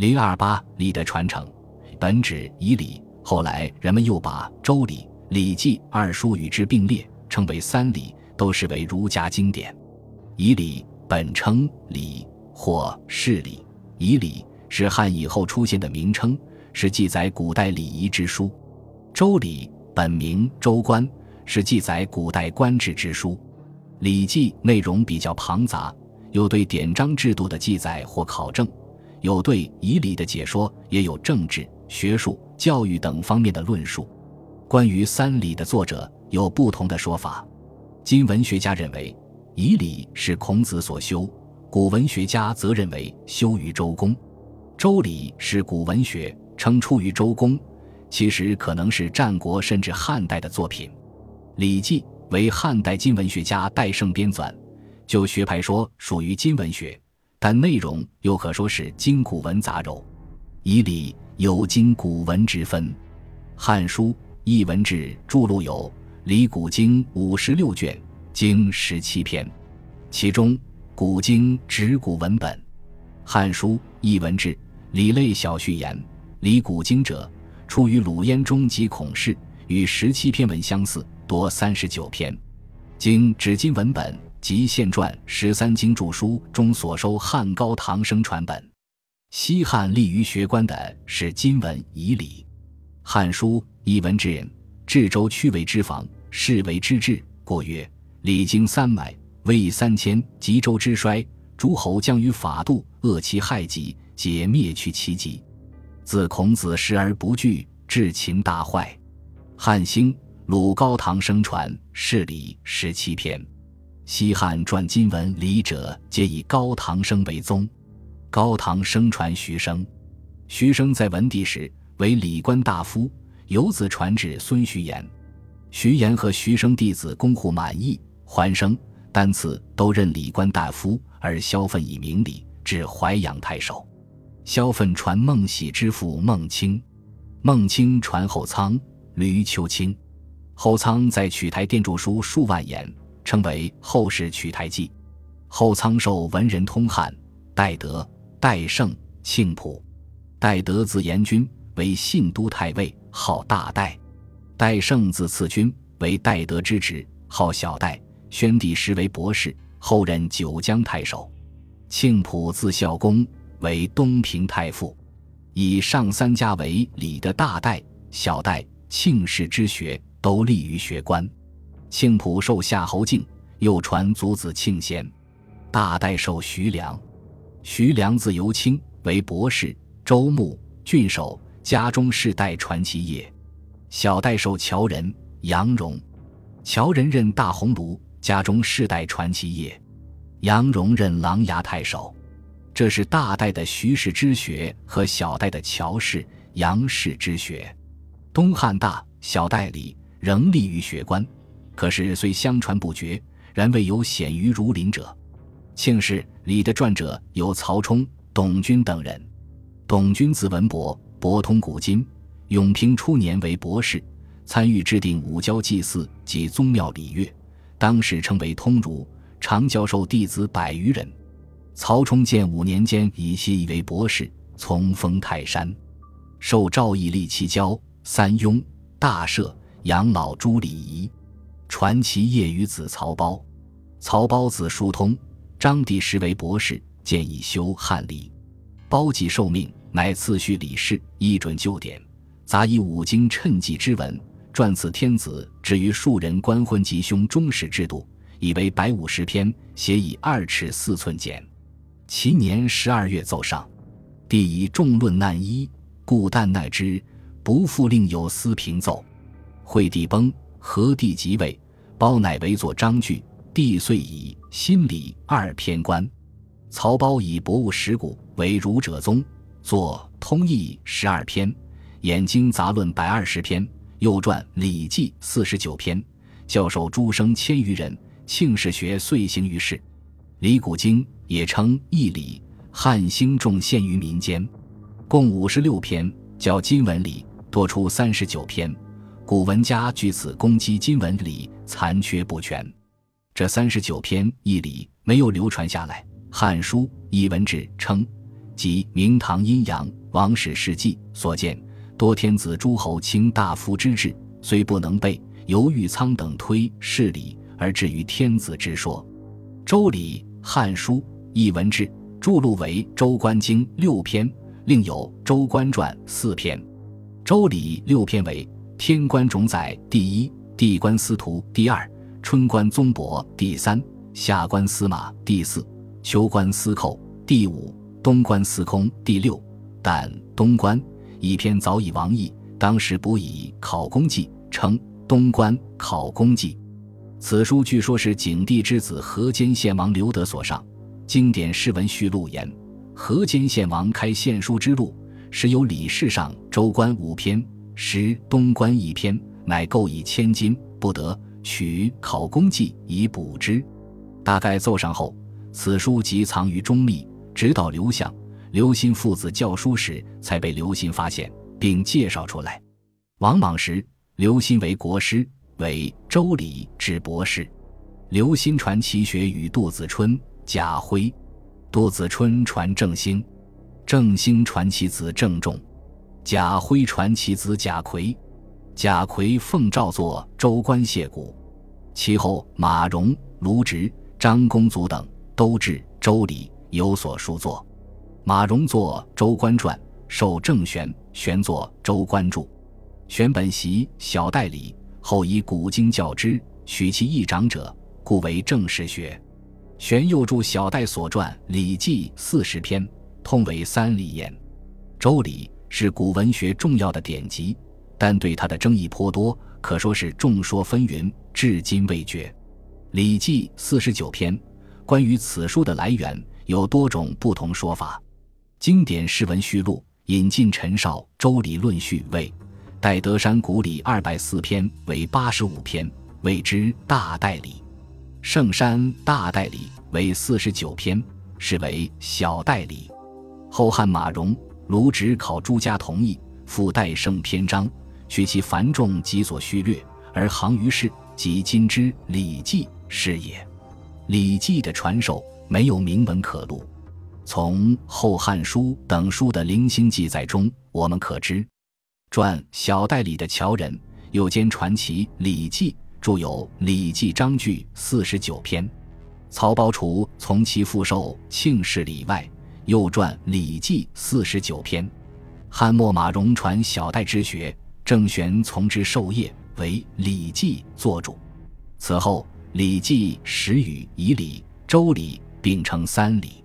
零二八礼的传承，本指以礼。后来人们又把《周礼》《礼记》二书与之并列，称为三礼，都视为儒家经典。以礼本称礼或是礼，以礼是汉以后出现的名称，是记载古代礼仪之书。《周礼》本名《周官》，是记载古代官制之书。《礼记》内容比较庞杂，有对典章制度的记载或考证。有对仪礼的解说，也有政治、学术、教育等方面的论述。关于三礼的作者有不同的说法。今文学家认为仪礼是孔子所修，古文学家则认为修于周公。周礼是古文学，称出于周公，其实可能是战国甚至汉代的作品。礼记为汉代今文学家戴胜编纂，就学派说属于今文学。但内容又可说是今古文杂糅，以礼有今古文之分。《汉书·艺文志》著录有《礼古经》五十六卷，经十七篇，其中古经指古文本。《汉书·艺文志·礼类小序言》：礼古经者，出于鲁燕中及孔氏，与十七篇文相似，多三十九篇。经指今文本。及现传十三经注书中所收汉高唐生传本，西汉立于学官的是今文以礼，《汉书·艺文之人》治州曲为之防，是为之治。过曰：礼经三百，威三千，吉州之衰，诸侯将于法度，恶其害己，皆灭去其疾。自孔子时而不惧，至秦大坏。汉兴，鲁高唐生传，是礼十七篇。西汉传金文礼者，皆以高唐生为宗。高唐生传徐生，徐生在文帝时为礼官大夫，由子传至孙徐言。徐言和徐生弟子公户满意，还生丹赐都任礼官大夫，而萧奋以明礼，至淮阳太守。萧奋传孟喜之父孟清，孟清传后仓吕秋卿。后仓在曲台殿著书数万言。称为后世取台记，后仓寿文人通汉，戴德、戴胜、庆普。戴德字延君，为信都太尉，号大戴；戴胜字次君，为戴德之侄，号小戴。宣帝时为博士，后任九江太守。庆普字孝公，为东平太傅。以上三家为礼的大戴、小戴、庆氏之学，都立于学官。庆普受夏侯敬，又传祖子庆贤。大代受徐良，徐良字由清，为博士。周牧郡守，家中世代传其业。小代受乔人杨荣，乔人任大鸿胪，家中世代传其业。杨荣任琅琊太守。这是大代的徐氏之学和小代的乔氏、杨氏之学。东汉大小代里仍立于学官。可是虽相传不绝，然未有显于儒林者。庆氏李的传者有曹冲、董君等人。董君字文伯，博通古今。永平初年为博士，参与制定五教祭祀及宗庙礼乐，当时称为通儒，常教授弟子百余人。曹冲建五年间以西为博士，从封泰山，受赵义立七教、三雍、大赦、养老诸礼仪。传其业于子曹褒，曹褒子疏通，张帝时为博士，建议修汉礼。胞既受命，乃次序礼事，一准旧典，杂以五经趁记之文，撰次天子，至于庶人官婚吉凶终始制度，以为百五十篇，写以二尺四寸简。其年十二月奏上，帝以众论难一，故旦奈之，不复令有司平奏。惠帝崩。何帝即位，包乃为作章句，帝遂以心礼二篇官。曹褒以博物史古为儒者宗，作通义十二篇，演经杂论百二十篇，又撰礼记四十九篇，教授诸生千余人。庆氏学遂行于世。礼古经也称义礼，汉兴重现于民间，共五十六篇，较今文礼多出三十九篇。古文家据此攻击今文礼残缺不全，这三十九篇义礼没有流传下来。《汉书·艺文志》称：“及明唐阴阳王史事记所见，多天子诸侯卿大夫之志，虽不能背，由豫仓等推事理，而至于天子之说。周礼、汉书、艺文志著录为《周官经》六篇，另有《周官传》四篇。周礼六篇为：天官冢宰第一，地官司徒第二，春官宗伯第三，夏官司马第四，秋官司寇第五，冬官司空第六。但东官一篇早已亡佚，当时补以考功记，称东官考功记。此书据说是景帝之子河间献王刘德所上。经典释文序录言：河间献王开献书之路，时有李世上周官五篇，时东官一篇，乃购以千金，不得取考功记以补之。大概奏上后，此书即藏于中密，直到刘向、刘歆父子教书时，才被刘歆发现并介绍出来。王莽时，刘歆为国师。为周礼之博士，刘歆传其学与杜子春、贾辉，杜子春传郑兴，郑兴传其子郑仲，贾辉传其子贾逵，贾逵奉诏作《周官谢古》，其后马融、卢植、张公祖等都至《周礼》有所书作。马融作《周官传》，受郑玄，玄作《周官注》，玄本习小代理。后以古今教之，许其一长者，故为正史学。玄又著小戴所传《礼记》四十篇，通为三礼言。《周礼》是古文学重要的典籍，但对它的争议颇多，可说是众说纷纭，至今未决。《礼记》四十九篇，关于此书的来源有多种不同说法。经典释文序录引进陈绍《周礼论序》为。戴德山古礼二百四篇为八十五篇，谓之大代理；圣山大代理为四十九篇，是为小代理。后汉马融、卢植考诸家同意，附代圣篇章，取其繁重及所序略，而行于世，即今之《礼记》是也。《礼记》的传授没有明文可录，从《后汉书》等书的零星记载中，我们可知。传小代理的乔人，又兼传奇《礼记》，著有《礼记章句》四十九篇。曹包除从其父受庆氏礼外，又传《礼记》四十九篇。汉末马融传小代之学，郑玄从之授业，为《礼记》作主。此后，《礼记》始与仪礼、周礼并称三礼。